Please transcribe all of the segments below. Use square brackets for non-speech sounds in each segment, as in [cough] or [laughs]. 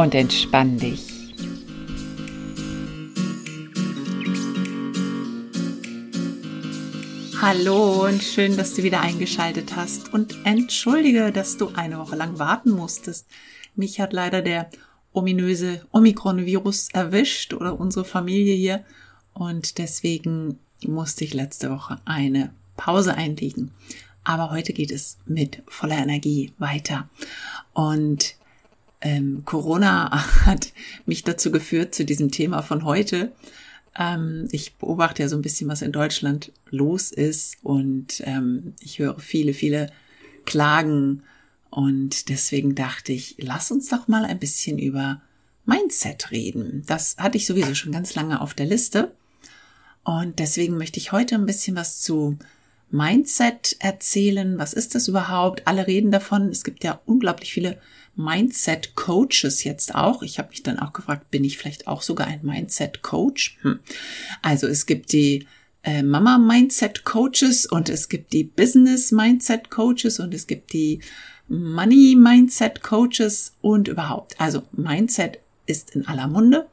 Und entspann dich. Hallo und schön, dass du wieder eingeschaltet hast und entschuldige, dass du eine Woche lang warten musstest. Mich hat leider der ominöse Omikron-Virus erwischt oder unsere Familie hier und deswegen musste ich letzte Woche eine Pause einlegen. Aber heute geht es mit voller Energie weiter. Und ähm, Corona [laughs] hat mich dazu geführt, zu diesem Thema von heute. Ähm, ich beobachte ja so ein bisschen, was in Deutschland los ist und ähm, ich höre viele, viele Klagen und deswegen dachte ich, lass uns doch mal ein bisschen über Mindset reden. Das hatte ich sowieso schon ganz lange auf der Liste. Und deswegen möchte ich heute ein bisschen was zu Mindset erzählen. Was ist das überhaupt? Alle reden davon. Es gibt ja unglaublich viele Mindset-Coaches jetzt auch. Ich habe mich dann auch gefragt, bin ich vielleicht auch sogar ein Mindset-Coach? Hm. Also es gibt die äh, Mama-Mindset-Coaches und es gibt die Business-Mindset-Coaches und es gibt die Money-Mindset-Coaches und überhaupt. Also Mindset ist in aller Munde.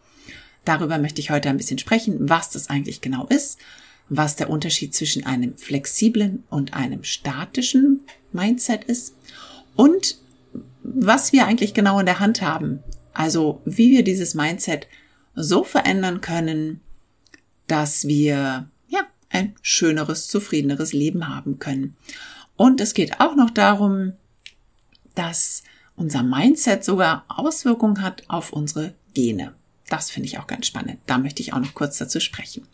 Darüber möchte ich heute ein bisschen sprechen, was das eigentlich genau ist, was der Unterschied zwischen einem flexiblen und einem statischen Mindset ist und was wir eigentlich genau in der Hand haben. Also wie wir dieses Mindset so verändern können, dass wir ja ein schöneres, zufriedeneres Leben haben können. Und es geht auch noch darum, dass unser Mindset sogar Auswirkungen hat auf unsere Gene. Das finde ich auch ganz spannend. Da möchte ich auch noch kurz dazu sprechen.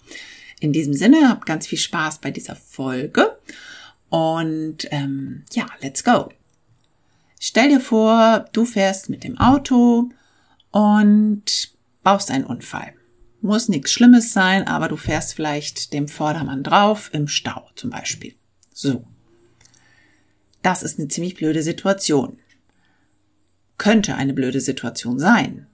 In diesem Sinne, habt ganz viel Spaß bei dieser Folge und ähm, ja, let's go. Stell dir vor, du fährst mit dem Auto und baust einen Unfall. Muss nichts Schlimmes sein, aber du fährst vielleicht dem Vordermann drauf im Stau zum Beispiel. So. Das ist eine ziemlich blöde Situation. Könnte eine blöde Situation sein.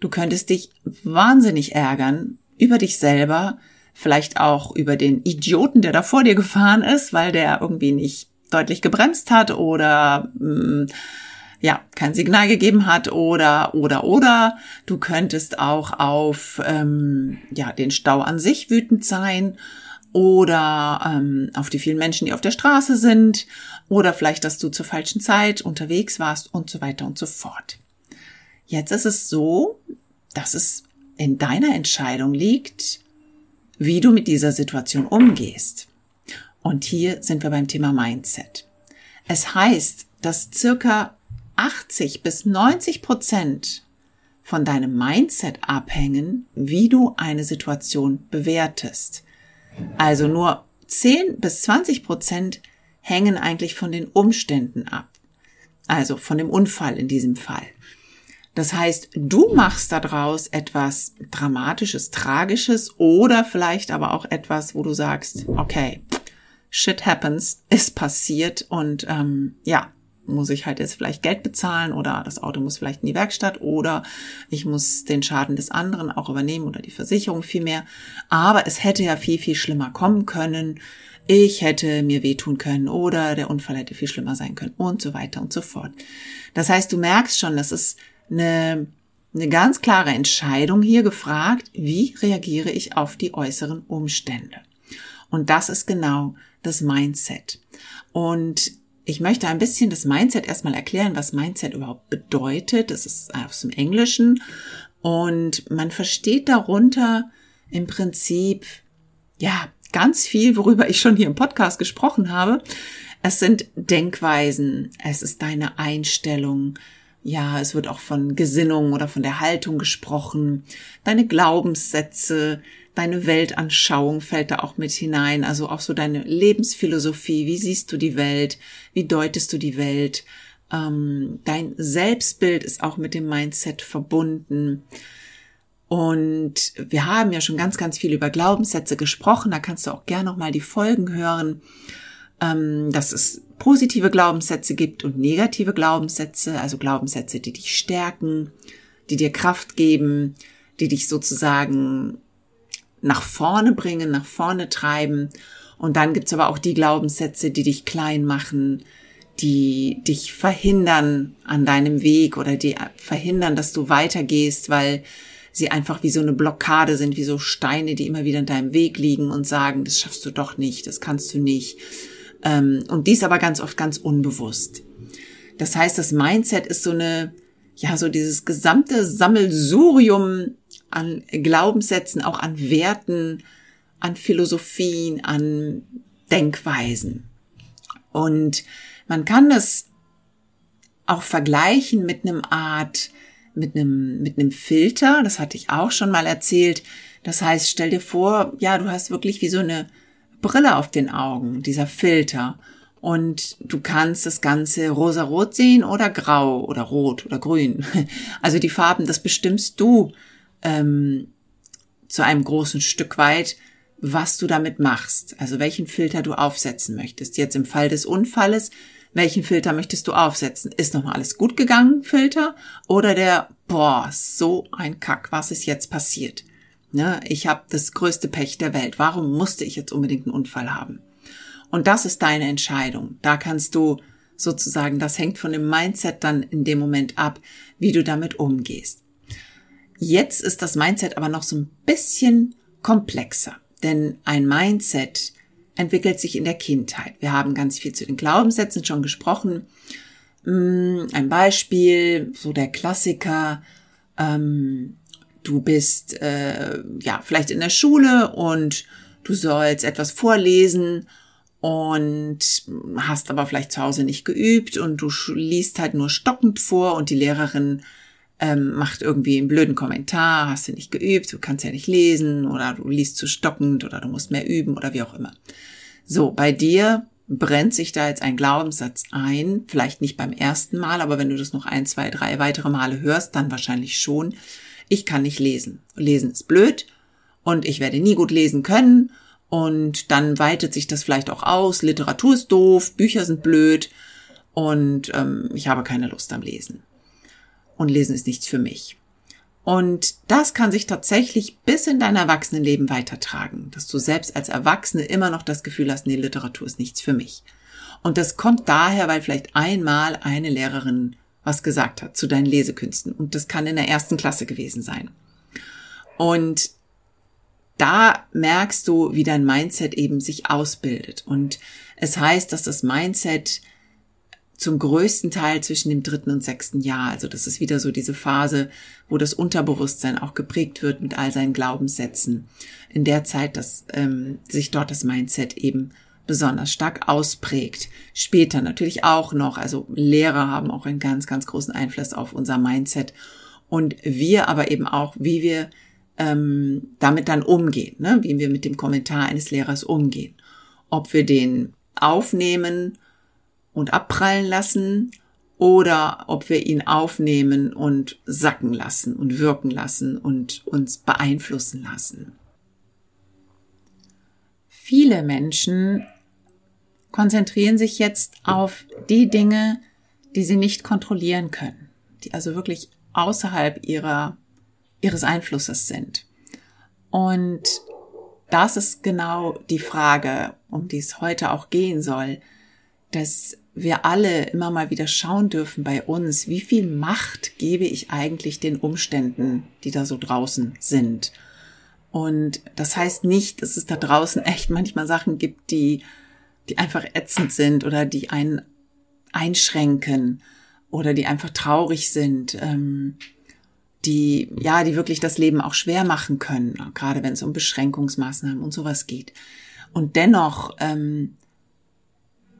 Du könntest dich wahnsinnig ärgern über dich selber, vielleicht auch über den Idioten, der da vor dir gefahren ist, weil der irgendwie nicht deutlich gebremst hat oder mh, mm, ja kein Signal gegeben hat oder oder oder du könntest auch auf ähm, ja den Stau an sich wütend sein oder ähm, auf die vielen Menschen, die auf der Straße sind oder vielleicht, dass du zur falschen Zeit unterwegs warst und so weiter und so fort. Jetzt ist es so, dass es in deiner Entscheidung liegt, wie du mit dieser Situation umgehst. Und hier sind wir beim Thema Mindset. Es heißt, dass circa 80 bis 90 Prozent von deinem Mindset abhängen, wie du eine Situation bewertest. Also nur 10 bis 20 Prozent hängen eigentlich von den Umständen ab. Also von dem Unfall in diesem Fall. Das heißt, du machst daraus etwas Dramatisches, Tragisches oder vielleicht aber auch etwas, wo du sagst, okay, shit happens, ist passiert und ähm, ja, muss ich halt jetzt vielleicht Geld bezahlen oder das Auto muss vielleicht in die Werkstatt oder ich muss den Schaden des anderen auch übernehmen oder die Versicherung vielmehr. Aber es hätte ja viel, viel schlimmer kommen können. Ich hätte mir wehtun können oder der Unfall hätte viel schlimmer sein können und so weiter und so fort. Das heißt, du merkst schon, das ist eine, eine ganz klare Entscheidung hier gefragt, wie reagiere ich auf die äußeren Umstände. Und das ist genau das Mindset. Und ich möchte ein bisschen das Mindset erstmal erklären, was Mindset überhaupt bedeutet. Das ist aus dem Englischen. Und man versteht darunter im Prinzip, ja, ganz viel, worüber ich schon hier im Podcast gesprochen habe. Es sind Denkweisen, es ist deine Einstellung, ja, es wird auch von Gesinnung oder von der Haltung gesprochen, deine Glaubenssätze, deine Weltanschauung fällt da auch mit hinein, also auch so deine Lebensphilosophie, wie siehst du die Welt, wie deutest du die Welt, Ähm, dein Selbstbild ist auch mit dem Mindset verbunden. Und wir haben ja schon ganz, ganz viel über Glaubenssätze gesprochen. Da kannst du auch gerne nochmal die Folgen hören, ähm, dass es positive Glaubenssätze gibt und negative Glaubenssätze, also Glaubenssätze, die dich stärken, die dir Kraft geben, die dich sozusagen nach vorne bringen, nach vorne treiben. Und dann gibt's aber auch die Glaubenssätze, die dich klein machen, die dich verhindern an deinem Weg oder die verhindern, dass du weitergehst, weil sie einfach wie so eine Blockade sind, wie so Steine, die immer wieder in deinem Weg liegen und sagen, das schaffst du doch nicht, das kannst du nicht. Ähm, und dies aber ganz oft ganz unbewusst. Das heißt, das Mindset ist so eine, ja, so dieses gesamte Sammelsurium an Glaubenssätzen, auch an Werten, an Philosophien, an Denkweisen. Und man kann das auch vergleichen mit einem Art, mit einem, mit einem Filter. Das hatte ich auch schon mal erzählt. Das heißt, stell dir vor, ja, du hast wirklich wie so eine Brille auf den Augen, dieser Filter. Und du kannst das Ganze rosarot sehen oder grau oder rot oder grün. [laughs] Also die Farben, das bestimmst du ähm, zu einem großen Stück weit, was du damit machst. Also welchen Filter du aufsetzen möchtest. Jetzt im Fall des Unfalles welchen Filter möchtest du aufsetzen? Ist nochmal alles gut gegangen, Filter? Oder der, boah, so ein Kack, was ist jetzt passiert? Ne, ich habe das größte Pech der Welt. Warum musste ich jetzt unbedingt einen Unfall haben? Und das ist deine Entscheidung. Da kannst du sozusagen, das hängt von dem Mindset dann in dem Moment ab, wie du damit umgehst. Jetzt ist das Mindset aber noch so ein bisschen komplexer, denn ein Mindset entwickelt sich in der Kindheit. Wir haben ganz viel zu den Glaubenssätzen schon gesprochen. Mm, ein Beispiel, so der Klassiker, ähm, du bist äh, ja vielleicht in der Schule und du sollst etwas vorlesen und hast aber vielleicht zu Hause nicht geübt und du liest halt nur stockend vor und die Lehrerin ähm, macht irgendwie einen blöden Kommentar, hast du nicht geübt, du kannst ja nicht lesen oder du liest zu stockend oder du musst mehr üben oder wie auch immer. So, bei dir brennt sich da jetzt ein Glaubenssatz ein, vielleicht nicht beim ersten Mal, aber wenn du das noch ein, zwei, drei weitere Male hörst, dann wahrscheinlich schon. Ich kann nicht lesen. Lesen ist blöd und ich werde nie gut lesen können und dann weitet sich das vielleicht auch aus. Literatur ist doof, Bücher sind blöd und ähm, ich habe keine Lust am Lesen und Lesen ist nichts für mich. Und das kann sich tatsächlich bis in dein Erwachsenenleben weitertragen, dass du selbst als Erwachsene immer noch das Gefühl hast, nee, Literatur ist nichts für mich. Und das kommt daher, weil vielleicht einmal eine Lehrerin was gesagt hat zu deinen Lesekünsten. Und das kann in der ersten Klasse gewesen sein. Und da merkst du, wie dein Mindset eben sich ausbildet. Und es heißt, dass das Mindset zum größten Teil zwischen dem dritten und sechsten Jahr. Also das ist wieder so diese Phase, wo das Unterbewusstsein auch geprägt wird mit all seinen Glaubenssätzen. In der Zeit, dass ähm, sich dort das Mindset eben besonders stark ausprägt. Später natürlich auch noch. Also Lehrer haben auch einen ganz, ganz großen Einfluss auf unser Mindset. Und wir aber eben auch, wie wir ähm, damit dann umgehen, ne? wie wir mit dem Kommentar eines Lehrers umgehen. Ob wir den aufnehmen und abprallen lassen oder ob wir ihn aufnehmen und sacken lassen und wirken lassen und uns beeinflussen lassen. Viele Menschen konzentrieren sich jetzt auf die Dinge, die sie nicht kontrollieren können, die also wirklich außerhalb ihrer, ihres Einflusses sind. Und das ist genau die Frage, um die es heute auch gehen soll, dass wir alle immer mal wieder schauen dürfen bei uns, wie viel Macht gebe ich eigentlich den Umständen, die da so draußen sind. Und das heißt nicht, dass es da draußen echt manchmal Sachen gibt, die, die einfach ätzend sind oder die einen einschränken oder die einfach traurig sind, ähm, die, ja, die wirklich das Leben auch schwer machen können, gerade wenn es um Beschränkungsmaßnahmen und sowas geht. Und dennoch ähm,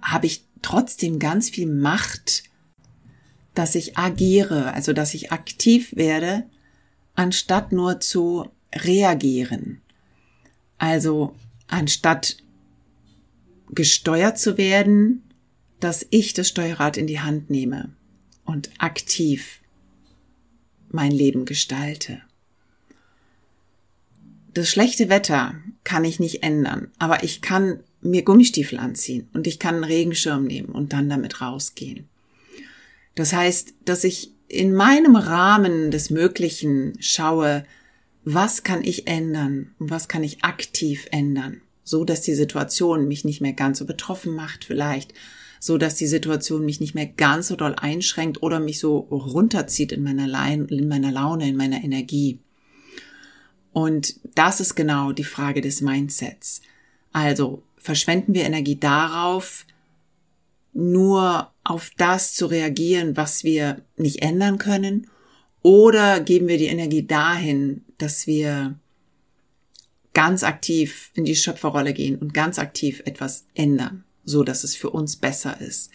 habe ich trotzdem ganz viel Macht, dass ich agiere, also dass ich aktiv werde, anstatt nur zu reagieren. Also anstatt gesteuert zu werden, dass ich das Steuerrad in die Hand nehme. und aktiv mein Leben gestalte. Das schlechte Wetter kann ich nicht ändern, aber ich kann mir Gummistiefel anziehen und ich kann einen Regenschirm nehmen und dann damit rausgehen. Das heißt, dass ich in meinem Rahmen des Möglichen schaue, was kann ich ändern und was kann ich aktiv ändern, so dass die Situation mich nicht mehr ganz so betroffen macht vielleicht, so dass die Situation mich nicht mehr ganz so doll einschränkt oder mich so runterzieht in meiner, Leine, in meiner Laune, in meiner Energie. Und das ist genau die Frage des Mindsets. Also verschwenden wir Energie darauf, nur auf das zu reagieren, was wir nicht ändern können, oder geben wir die Energie dahin, dass wir ganz aktiv in die Schöpferrolle gehen und ganz aktiv etwas ändern so dass es für uns besser ist.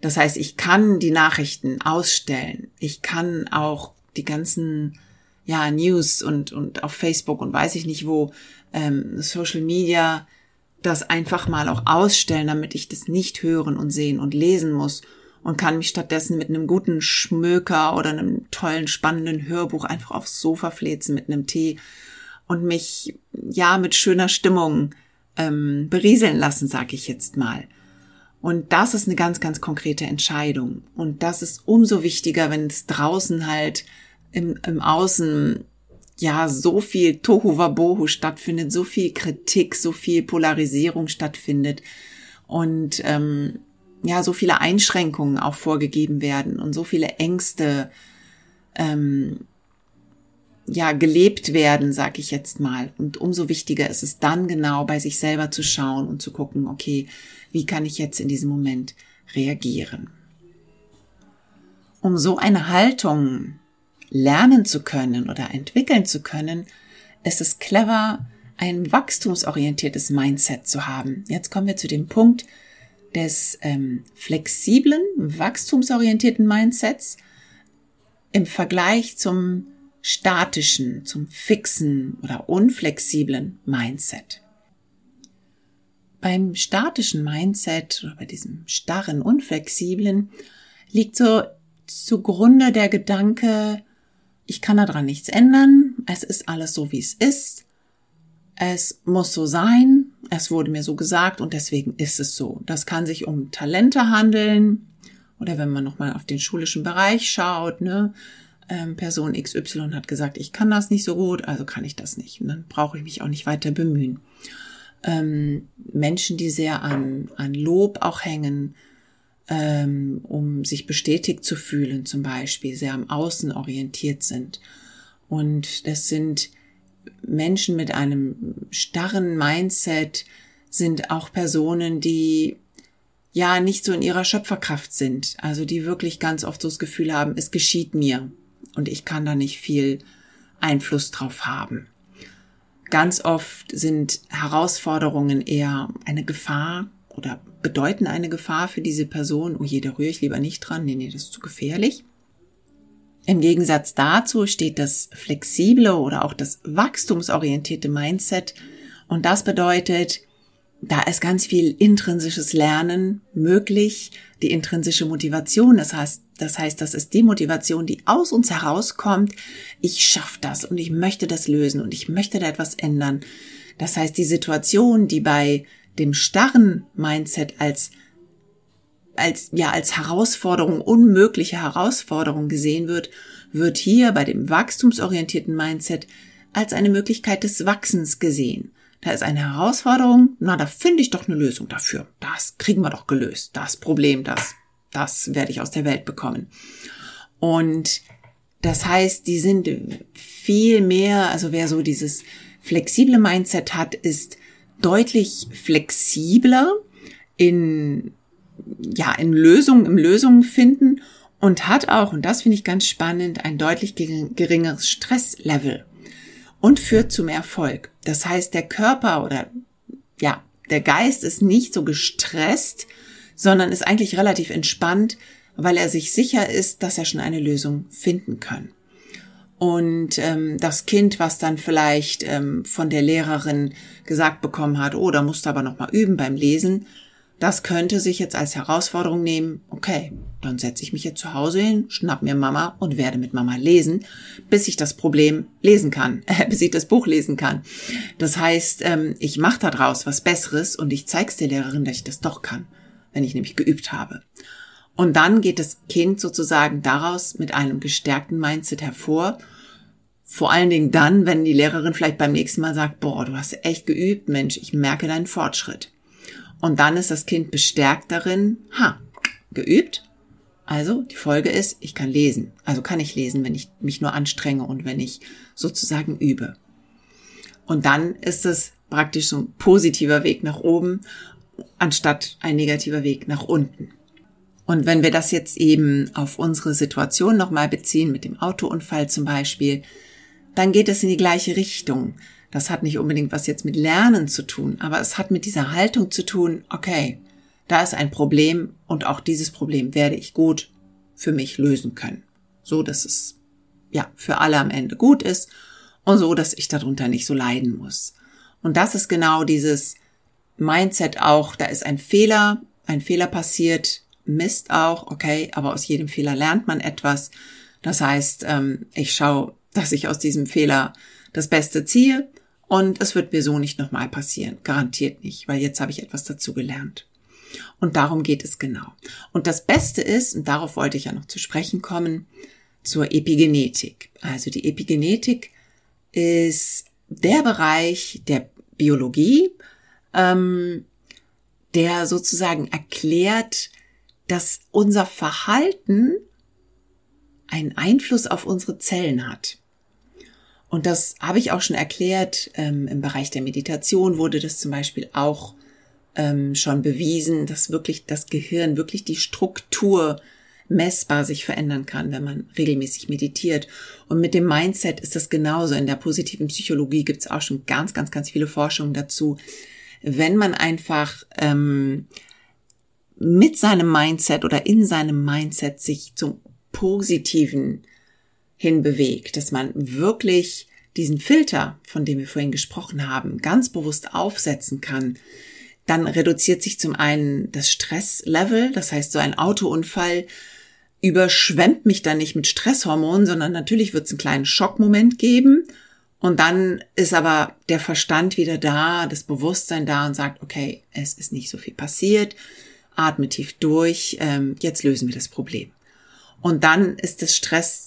Das heißt, ich kann die Nachrichten ausstellen. Ich kann auch die ganzen ja, News und, und auf Facebook und weiß ich nicht wo, ähm, Social Media, das einfach mal auch ausstellen, damit ich das nicht hören und sehen und lesen muss und kann mich stattdessen mit einem guten Schmöker oder einem tollen, spannenden Hörbuch einfach aufs Sofa flezen mit einem Tee und mich ja mit schöner Stimmung ähm, berieseln lassen, sage ich jetzt mal. Und das ist eine ganz, ganz konkrete Entscheidung. Und das ist umso wichtiger, wenn es draußen halt im, im Außen ja so viel Tohu Wabohu stattfindet, so viel Kritik, so viel Polarisierung stattfindet und ähm, ja so viele Einschränkungen auch vorgegeben werden und so viele Ängste ähm, ja gelebt werden, sag ich jetzt mal. Und umso wichtiger ist es dann genau bei sich selber zu schauen und zu gucken, okay, wie kann ich jetzt in diesem Moment reagieren? Um so eine Haltung lernen zu können oder entwickeln zu können, ist es clever, ein wachstumsorientiertes Mindset zu haben. Jetzt kommen wir zu dem Punkt des ähm, flexiblen, wachstumsorientierten Mindsets im Vergleich zum statischen, zum fixen oder unflexiblen Mindset. Beim statischen Mindset oder bei diesem starren, unflexiblen liegt so zugrunde der Gedanke, ich kann daran nichts ändern, es ist alles so, wie es ist, es muss so sein, es wurde mir so gesagt und deswegen ist es so. Das kann sich um Talente handeln oder wenn man nochmal auf den schulischen Bereich schaut, ne, ähm, Person XY hat gesagt, ich kann das nicht so gut, also kann ich das nicht. Und dann brauche ich mich auch nicht weiter bemühen. Ähm, Menschen, die sehr an, an Lob auch hängen, ähm, um sich bestätigt zu fühlen, zum Beispiel, sehr am Außen orientiert sind. Und das sind Menschen mit einem starren Mindset, sind auch Personen, die ja nicht so in ihrer Schöpferkraft sind, also die wirklich ganz oft so das Gefühl haben, es geschieht mir und ich kann da nicht viel Einfluss drauf haben. Ganz oft sind Herausforderungen eher eine Gefahr oder bedeuten eine Gefahr für diese Person. Oh je, da rühre ich lieber nicht dran. Nee, nee, das ist zu gefährlich. Im Gegensatz dazu steht das flexible oder auch das wachstumsorientierte Mindset. Und das bedeutet, da ist ganz viel intrinsisches Lernen möglich, die intrinsische Motivation. Das heißt, das heißt, das ist die Motivation, die aus uns herauskommt. Ich schaffe das und ich möchte das lösen und ich möchte da etwas ändern. Das heißt, die Situation, die bei dem starren Mindset als als ja als Herausforderung, unmögliche Herausforderung gesehen wird, wird hier bei dem wachstumsorientierten Mindset als eine Möglichkeit des Wachsens gesehen. Da ist eine Herausforderung, na, da finde ich doch eine Lösung dafür. Das kriegen wir doch gelöst. Das Problem, das, das werde ich aus der Welt bekommen. Und das heißt, die sind viel mehr, also wer so dieses flexible Mindset hat, ist deutlich flexibler in, ja, in Lösungen, im Lösungen finden und hat auch, und das finde ich ganz spannend, ein deutlich geringeres Stresslevel und führt zu mehr Erfolg. Das heißt, der Körper oder ja, der Geist ist nicht so gestresst, sondern ist eigentlich relativ entspannt, weil er sich sicher ist, dass er schon eine Lösung finden kann. Und ähm, das Kind, was dann vielleicht ähm, von der Lehrerin gesagt bekommen hat, oh, da musst du aber noch mal üben beim Lesen, das könnte sich jetzt als Herausforderung nehmen, okay, dann setze ich mich jetzt zu Hause hin, schnapp mir Mama und werde mit Mama lesen, bis ich das Problem lesen kann, [laughs] äh, bis ich das Buch lesen kann. Das heißt, ähm, ich mache daraus was Besseres und ich zeig's der Lehrerin, dass ich das doch kann, wenn ich nämlich geübt habe. Und dann geht das Kind sozusagen daraus mit einem gestärkten Mindset hervor. Vor allen Dingen dann, wenn die Lehrerin vielleicht beim nächsten Mal sagt, boah, du hast echt geübt, Mensch, ich merke deinen Fortschritt. Und dann ist das Kind bestärkt darin, ha, geübt. Also die Folge ist, ich kann lesen. Also kann ich lesen, wenn ich mich nur anstrenge und wenn ich sozusagen übe. Und dann ist es praktisch so ein positiver Weg nach oben, anstatt ein negativer Weg nach unten. Und wenn wir das jetzt eben auf unsere Situation nochmal beziehen, mit dem Autounfall zum Beispiel, dann geht es in die gleiche Richtung. Das hat nicht unbedingt was jetzt mit Lernen zu tun, aber es hat mit dieser Haltung zu tun, okay, da ist ein Problem und auch dieses Problem werde ich gut für mich lösen können. So, dass es ja für alle am Ende gut ist und so, dass ich darunter nicht so leiden muss. Und das ist genau dieses Mindset auch, da ist ein Fehler, ein Fehler passiert, Mist auch, okay, aber aus jedem Fehler lernt man etwas. Das heißt, ähm, ich schaue, dass ich aus diesem Fehler das Beste ziehe und es wird mir so nicht nochmal passieren. Garantiert nicht, weil jetzt habe ich etwas dazu gelernt. Und darum geht es genau. Und das Beste ist, und darauf wollte ich ja noch zu sprechen kommen, zur Epigenetik. Also die Epigenetik ist der Bereich der Biologie, ähm, der sozusagen erklärt, dass unser Verhalten einen Einfluss auf unsere Zellen hat. Und das habe ich auch schon erklärt. Ähm, Im Bereich der Meditation wurde das zum Beispiel auch ähm, schon bewiesen, dass wirklich das Gehirn, wirklich die Struktur messbar sich verändern kann, wenn man regelmäßig meditiert. Und mit dem Mindset ist das genauso. In der positiven Psychologie gibt es auch schon ganz, ganz, ganz viele Forschungen dazu. Wenn man einfach ähm, mit seinem Mindset oder in seinem Mindset sich zum Positiven hinbewegt, dass man wirklich diesen Filter, von dem wir vorhin gesprochen haben, ganz bewusst aufsetzen kann, dann reduziert sich zum einen das Stresslevel, das heißt so ein Autounfall überschwemmt mich dann nicht mit Stresshormonen, sondern natürlich wird es einen kleinen Schockmoment geben und dann ist aber der Verstand wieder da, das Bewusstsein da und sagt, okay, es ist nicht so viel passiert, atme tief durch, ähm, jetzt lösen wir das Problem. Und dann ist das Stress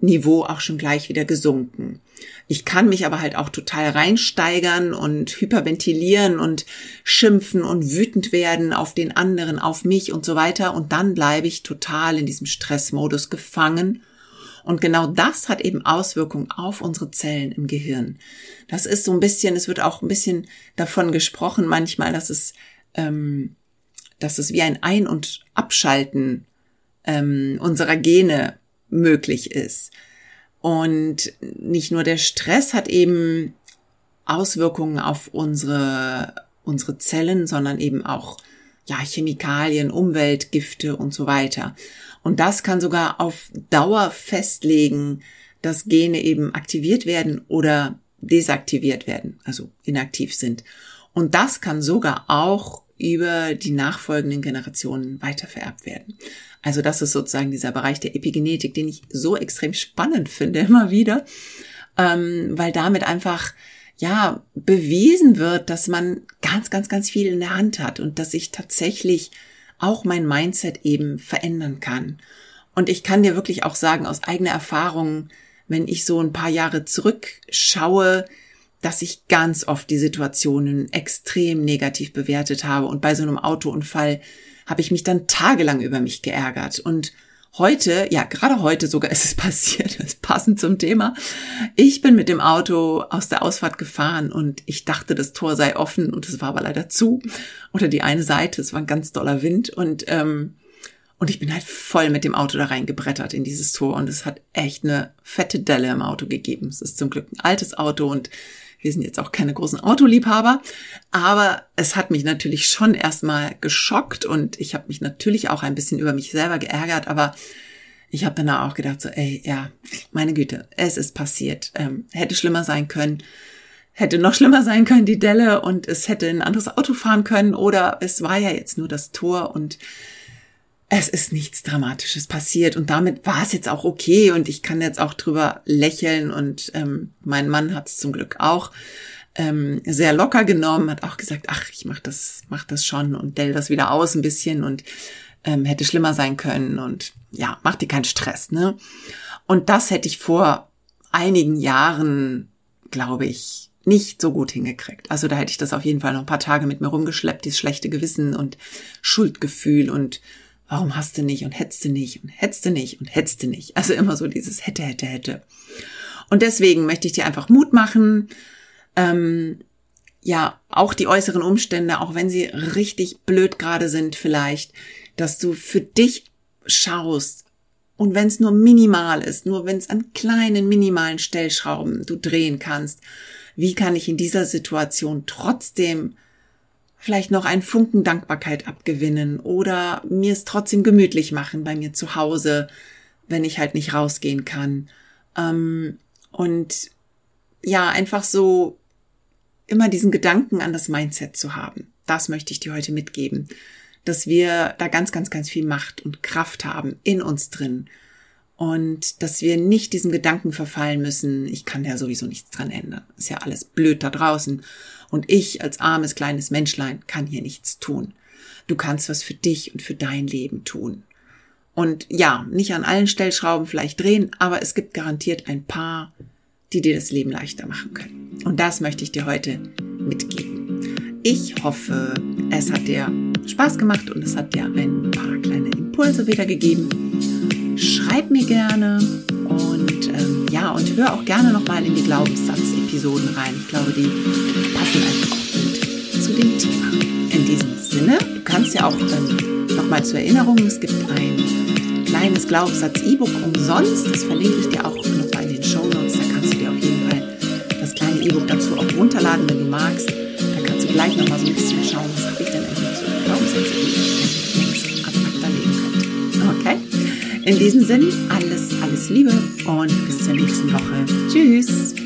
Niveau auch schon gleich wieder gesunken. Ich kann mich aber halt auch total reinsteigern und hyperventilieren und schimpfen und wütend werden auf den anderen, auf mich und so weiter. Und dann bleibe ich total in diesem Stressmodus gefangen. Und genau das hat eben Auswirkungen auf unsere Zellen im Gehirn. Das ist so ein bisschen, es wird auch ein bisschen davon gesprochen manchmal, dass es, ähm, dass es wie ein Ein- und Abschalten ähm, unserer Gene möglich ist. Und nicht nur der Stress hat eben Auswirkungen auf unsere, unsere Zellen, sondern eben auch ja, Chemikalien, Umweltgifte und so weiter. Und das kann sogar auf Dauer festlegen, dass Gene eben aktiviert werden oder desaktiviert werden, also inaktiv sind. Und das kann sogar auch über die nachfolgenden Generationen weitervererbt werden. Also das ist sozusagen dieser Bereich der Epigenetik, den ich so extrem spannend finde immer wieder, ähm, weil damit einfach ja bewiesen wird, dass man ganz, ganz, ganz viel in der Hand hat und dass ich tatsächlich auch mein Mindset eben verändern kann. Und ich kann dir wirklich auch sagen aus eigener Erfahrung, wenn ich so ein paar Jahre zurückschaue, dass ich ganz oft die Situationen extrem negativ bewertet habe und bei so einem Autounfall habe ich mich dann tagelang über mich geärgert. Und heute, ja, gerade heute sogar [laughs] ist es passiert, das ist passend zum Thema. Ich bin mit dem Auto aus der Ausfahrt gefahren und ich dachte, das Tor sei offen und es war aber leider zu. Oder die eine Seite, es war ein ganz doller Wind und, ähm, und ich bin halt voll mit dem Auto da reingebrettert in dieses Tor und es hat echt eine fette Delle im Auto gegeben. Es ist zum Glück ein altes Auto und wir sind jetzt auch keine großen Autoliebhaber, aber es hat mich natürlich schon erstmal geschockt und ich habe mich natürlich auch ein bisschen über mich selber geärgert, aber ich habe danach auch gedacht, so, ey, ja, meine Güte, es ist passiert. Ähm, hätte schlimmer sein können. hätte noch schlimmer sein können, die Delle, und es hätte ein anderes Auto fahren können, oder es war ja jetzt nur das Tor und es ist nichts Dramatisches passiert und damit war es jetzt auch okay und ich kann jetzt auch drüber lächeln und ähm, mein Mann hat es zum Glück auch ähm, sehr locker genommen, hat auch gesagt, ach, ich mach das, mach das schon und dell das wieder aus ein bisschen und ähm, hätte schlimmer sein können und ja, mach dir keinen Stress, ne? Und das hätte ich vor einigen Jahren, glaube ich, nicht so gut hingekriegt. Also da hätte ich das auf jeden Fall noch ein paar Tage mit mir rumgeschleppt, dieses schlechte Gewissen und Schuldgefühl und warum hast du nicht und hättest du nicht und hättest du nicht und hättest du nicht. Also immer so dieses hätte, hätte, hätte. Und deswegen möchte ich dir einfach Mut machen, ähm, ja, auch die äußeren Umstände, auch wenn sie richtig blöd gerade sind vielleicht, dass du für dich schaust und wenn es nur minimal ist, nur wenn es an kleinen minimalen Stellschrauben du drehen kannst, wie kann ich in dieser Situation trotzdem vielleicht noch einen Funken Dankbarkeit abgewinnen oder mir es trotzdem gemütlich machen bei mir zu Hause, wenn ich halt nicht rausgehen kann. Ähm, und ja, einfach so immer diesen Gedanken an das Mindset zu haben. Das möchte ich dir heute mitgeben, dass wir da ganz, ganz, ganz viel Macht und Kraft haben in uns drin und dass wir nicht diesem Gedanken verfallen müssen, ich kann ja sowieso nichts dran ändern. Ist ja alles blöd da draußen und ich als armes kleines Menschlein kann hier nichts tun. Du kannst was für dich und für dein Leben tun. Und ja, nicht an allen Stellschrauben vielleicht drehen, aber es gibt garantiert ein paar, die dir das Leben leichter machen können. Und das möchte ich dir heute mitgeben. Ich hoffe, es hat dir Spaß gemacht und es hat dir ein paar kleine Impulse wiedergegeben. Schreib mir gerne und ähm, ja, und hör auch gerne nochmal in die Glaubenssatz-Episoden rein. Ich glaube, die passen einfach auch gut zu dem Thema. In diesem Sinne, du kannst ja auch ähm, nochmal zur Erinnerung, es gibt ein kleines Glaubenssatz-E-Book umsonst. Das verlinke ich dir auch nochmal in den Show Notes. Da kannst du dir auf jeden Fall das kleine E-Book dazu auch runterladen, wenn du magst. Da kannst du gleich nochmal so ein bisschen schauen, was In diesem Sinne, alles, alles Liebe und bis zur nächsten Woche. Tschüss!